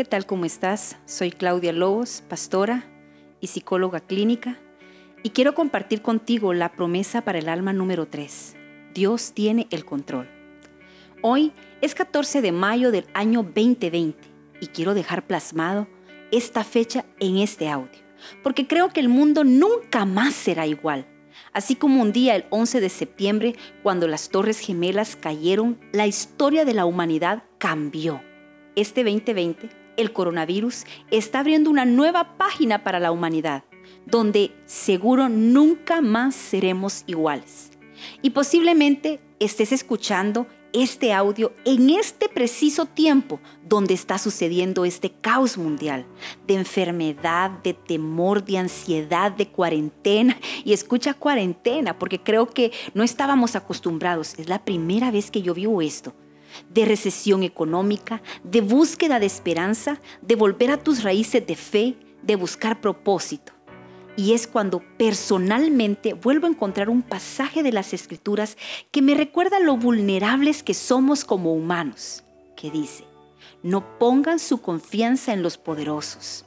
¿Qué tal? ¿Cómo estás? Soy Claudia Lobos, pastora y psicóloga clínica, y quiero compartir contigo la promesa para el alma número 3. Dios tiene el control. Hoy es 14 de mayo del año 2020 y quiero dejar plasmado esta fecha en este audio, porque creo que el mundo nunca más será igual. Así como un día, el 11 de septiembre, cuando las Torres Gemelas cayeron, la historia de la humanidad cambió. Este 2020, el coronavirus está abriendo una nueva página para la humanidad, donde seguro nunca más seremos iguales. Y posiblemente estés escuchando este audio en este preciso tiempo donde está sucediendo este caos mundial de enfermedad, de temor, de ansiedad, de cuarentena. Y escucha cuarentena porque creo que no estábamos acostumbrados. Es la primera vez que yo vivo esto. De recesión económica, de búsqueda de esperanza, de volver a tus raíces de fe, de buscar propósito. Y es cuando personalmente vuelvo a encontrar un pasaje de las escrituras que me recuerda lo vulnerables que somos como humanos, que dice, no pongan su confianza en los poderosos.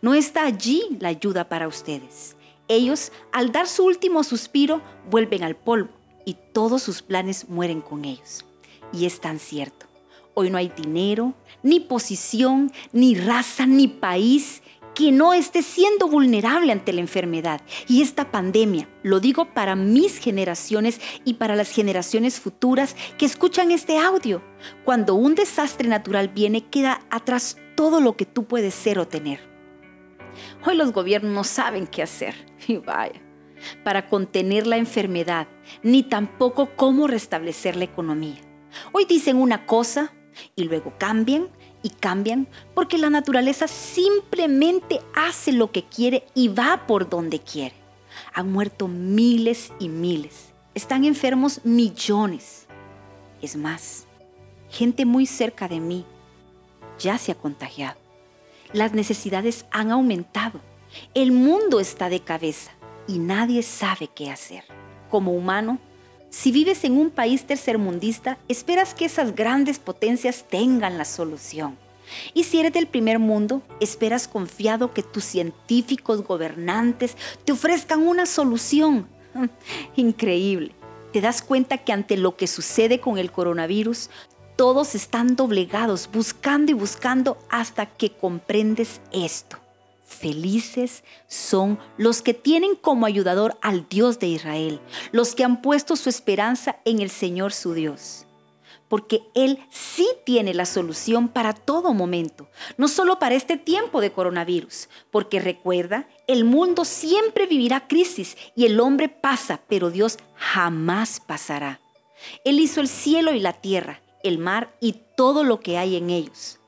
No está allí la ayuda para ustedes. Ellos, al dar su último suspiro, vuelven al polvo y todos sus planes mueren con ellos. Y es tan cierto. Hoy no hay dinero, ni posición, ni raza, ni país que no esté siendo vulnerable ante la enfermedad. Y esta pandemia, lo digo para mis generaciones y para las generaciones futuras que escuchan este audio, cuando un desastre natural viene, queda atrás todo lo que tú puedes ser o tener. Hoy los gobiernos no saben qué hacer, y vaya, para contener la enfermedad, ni tampoco cómo restablecer la economía. Hoy dicen una cosa y luego cambian y cambian porque la naturaleza simplemente hace lo que quiere y va por donde quiere. Han muerto miles y miles. Están enfermos millones. Es más, gente muy cerca de mí ya se ha contagiado. Las necesidades han aumentado. El mundo está de cabeza y nadie sabe qué hacer. Como humano, si vives en un país tercermundista, esperas que esas grandes potencias tengan la solución. Y si eres del primer mundo, esperas confiado que tus científicos gobernantes te ofrezcan una solución. Increíble. Te das cuenta que ante lo que sucede con el coronavirus, todos están doblegados, buscando y buscando hasta que comprendes esto. Felices son los que tienen como ayudador al Dios de Israel, los que han puesto su esperanza en el Señor su Dios. Porque Él sí tiene la solución para todo momento, no solo para este tiempo de coronavirus, porque recuerda, el mundo siempre vivirá crisis y el hombre pasa, pero Dios jamás pasará. Él hizo el cielo y la tierra, el mar y todo lo que hay en ellos.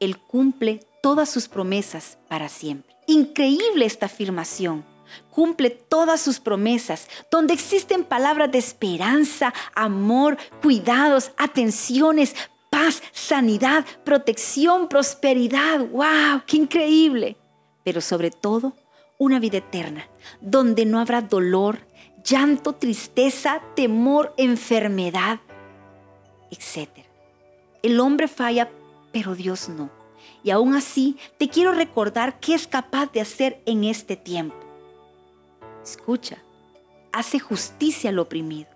Él cumple todas sus promesas para siempre. Increíble esta afirmación. Cumple todas sus promesas, donde existen palabras de esperanza, amor, cuidados, atenciones, paz, sanidad, protección, prosperidad. ¡Wow! ¡Qué increíble! Pero sobre todo, una vida eterna, donde no habrá dolor, llanto, tristeza, temor, enfermedad, etc. El hombre falla, pero Dios no. Y aún así, te quiero recordar qué es capaz de hacer en este tiempo. Escucha, hace justicia al oprimido,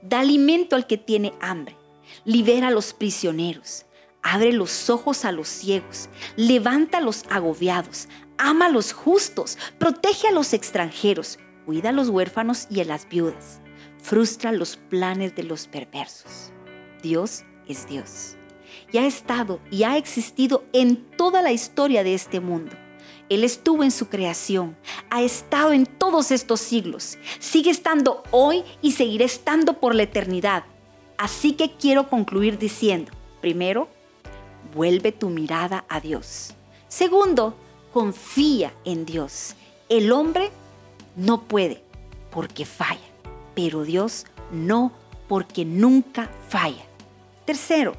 da alimento al que tiene hambre, libera a los prisioneros, abre los ojos a los ciegos, levanta a los agobiados, ama a los justos, protege a los extranjeros, cuida a los huérfanos y a las viudas, frustra los planes de los perversos. Dios es Dios y ha estado y ha existido en toda la historia de este mundo. Él estuvo en su creación, ha estado en todos estos siglos, sigue estando hoy y seguirá estando por la eternidad. Así que quiero concluir diciendo, primero, vuelve tu mirada a Dios. Segundo, confía en Dios. El hombre no puede porque falla, pero Dios no porque nunca falla. Tercero,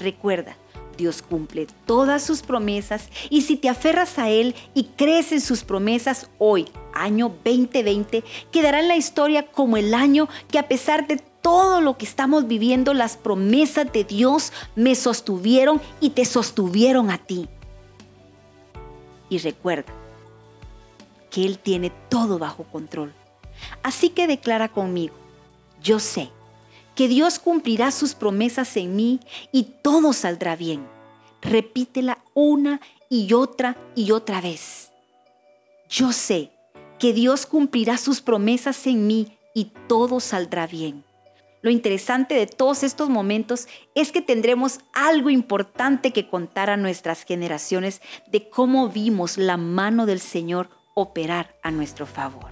Recuerda, Dios cumple todas sus promesas y si te aferras a Él y crees en sus promesas hoy, año 2020, quedará en la historia como el año que a pesar de todo lo que estamos viviendo, las promesas de Dios me sostuvieron y te sostuvieron a ti. Y recuerda que Él tiene todo bajo control. Así que declara conmigo, yo sé que Dios cumplirá sus promesas en mí y todo saldrá bien. Repítela una y otra y otra vez. Yo sé que Dios cumplirá sus promesas en mí y todo saldrá bien. Lo interesante de todos estos momentos es que tendremos algo importante que contar a nuestras generaciones de cómo vimos la mano del Señor operar a nuestro favor.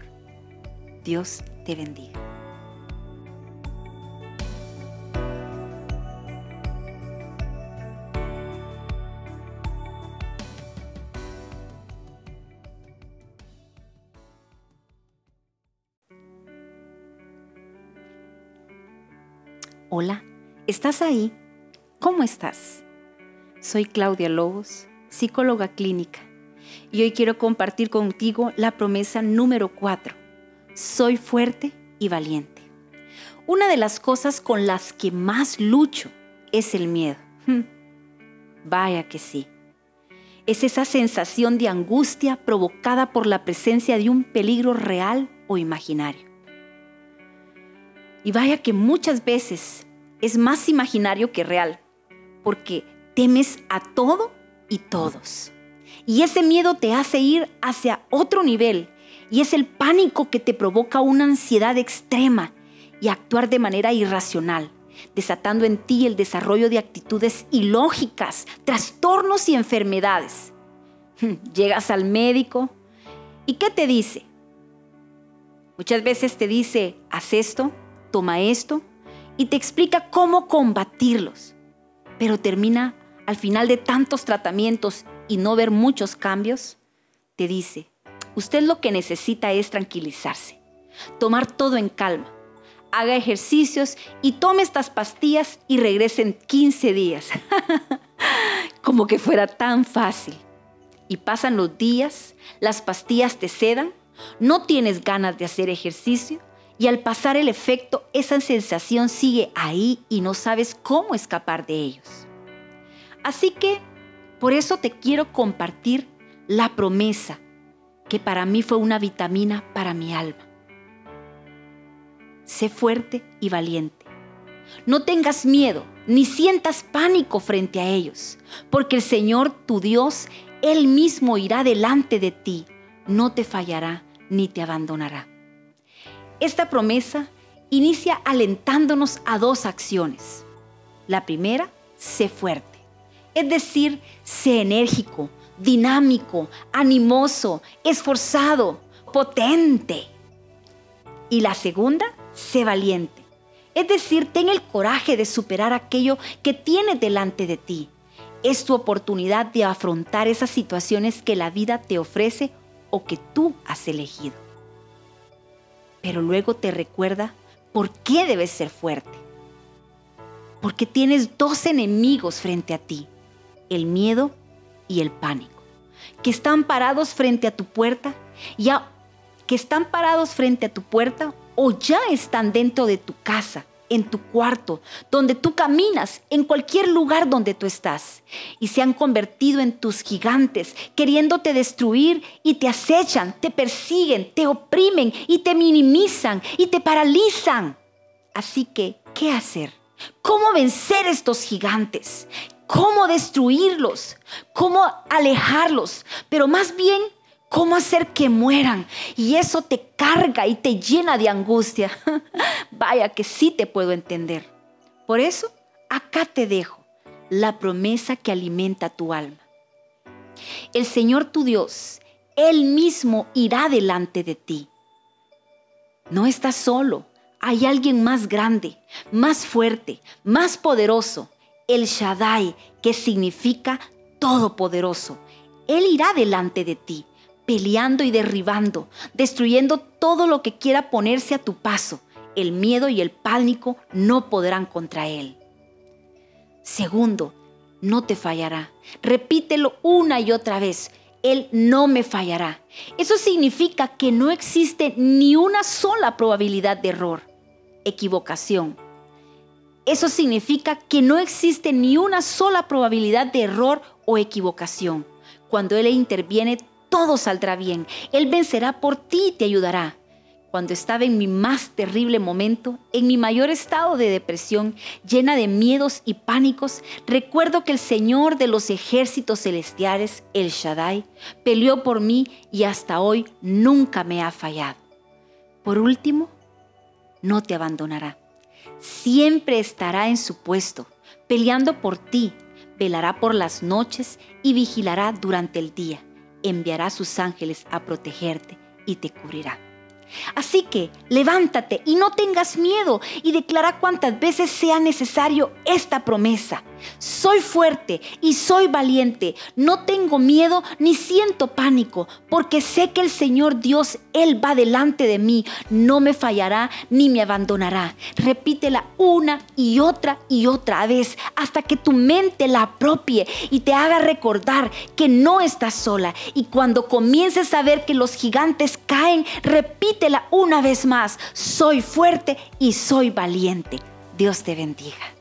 Dios te bendiga. Hola, ¿estás ahí? ¿Cómo estás? Soy Claudia Lobos, psicóloga clínica, y hoy quiero compartir contigo la promesa número 4. Soy fuerte y valiente. Una de las cosas con las que más lucho es el miedo. Hmm. Vaya que sí. Es esa sensación de angustia provocada por la presencia de un peligro real o imaginario. Y vaya que muchas veces es más imaginario que real, porque temes a todo y todos. Y ese miedo te hace ir hacia otro nivel y es el pánico que te provoca una ansiedad extrema y actuar de manera irracional, desatando en ti el desarrollo de actitudes ilógicas, trastornos y enfermedades. Llegas al médico y ¿qué te dice? Muchas veces te dice, haz esto, toma esto y te explica cómo combatirlos. Pero termina al final de tantos tratamientos y no ver muchos cambios, te dice, usted lo que necesita es tranquilizarse, tomar todo en calma, haga ejercicios y tome estas pastillas y regrese en 15 días. Como que fuera tan fácil. Y pasan los días, las pastillas te cedan, no tienes ganas de hacer ejercicio y al pasar el efecto, esa sensación sigue ahí y no sabes cómo escapar de ellos. Así que, por eso te quiero compartir la promesa que para mí fue una vitamina para mi alma. Sé fuerte y valiente. No tengas miedo ni sientas pánico frente a ellos, porque el Señor tu Dios, Él mismo irá delante de ti, no te fallará ni te abandonará. Esta promesa inicia alentándonos a dos acciones. La primera, sé fuerte, es decir, sé enérgico, dinámico, animoso, esforzado, potente. Y la segunda, sé valiente, es decir, ten el coraje de superar aquello que tienes delante de ti. Es tu oportunidad de afrontar esas situaciones que la vida te ofrece o que tú has elegido pero luego te recuerda por qué debes ser fuerte. Porque tienes dos enemigos frente a ti, el miedo y el pánico, que están parados frente a tu puerta, ya que están parados frente a tu puerta o ya están dentro de tu casa en tu cuarto, donde tú caminas, en cualquier lugar donde tú estás, y se han convertido en tus gigantes, queriéndote destruir y te acechan, te persiguen, te oprimen y te minimizan y te paralizan. Así que, ¿qué hacer? ¿Cómo vencer estos gigantes? ¿Cómo destruirlos? ¿Cómo alejarlos? Pero más bien, ¿Cómo hacer que mueran? Y eso te carga y te llena de angustia. Vaya que sí te puedo entender. Por eso, acá te dejo la promesa que alimenta tu alma. El Señor tu Dios, Él mismo irá delante de ti. No estás solo, hay alguien más grande, más fuerte, más poderoso, el Shaddai, que significa todopoderoso. Él irá delante de ti peleando y derribando, destruyendo todo lo que quiera ponerse a tu paso. El miedo y el pánico no podrán contra él. Segundo, no te fallará. Repítelo una y otra vez. Él no me fallará. Eso significa que no existe ni una sola probabilidad de error, equivocación. Eso significa que no existe ni una sola probabilidad de error o equivocación. Cuando Él interviene, todo saldrá bien. Él vencerá por ti y te ayudará. Cuando estaba en mi más terrible momento, en mi mayor estado de depresión, llena de miedos y pánicos, recuerdo que el Señor de los ejércitos celestiales, el Shaddai, peleó por mí y hasta hoy nunca me ha fallado. Por último, no te abandonará. Siempre estará en su puesto, peleando por ti, velará por las noches y vigilará durante el día. Enviará sus ángeles a protegerte y te cubrirá. Así que levántate y no tengas miedo y declara cuantas veces sea necesario esta promesa. Soy fuerte y soy valiente. No tengo miedo ni siento pánico, porque sé que el Señor Dios, Él va delante de mí. No me fallará ni me abandonará. Repítela una y otra y otra vez hasta que tu mente la apropie y te haga recordar que no estás sola. Y cuando comiences a ver que los gigantes caen, repítela una vez más. Soy fuerte y soy valiente. Dios te bendiga.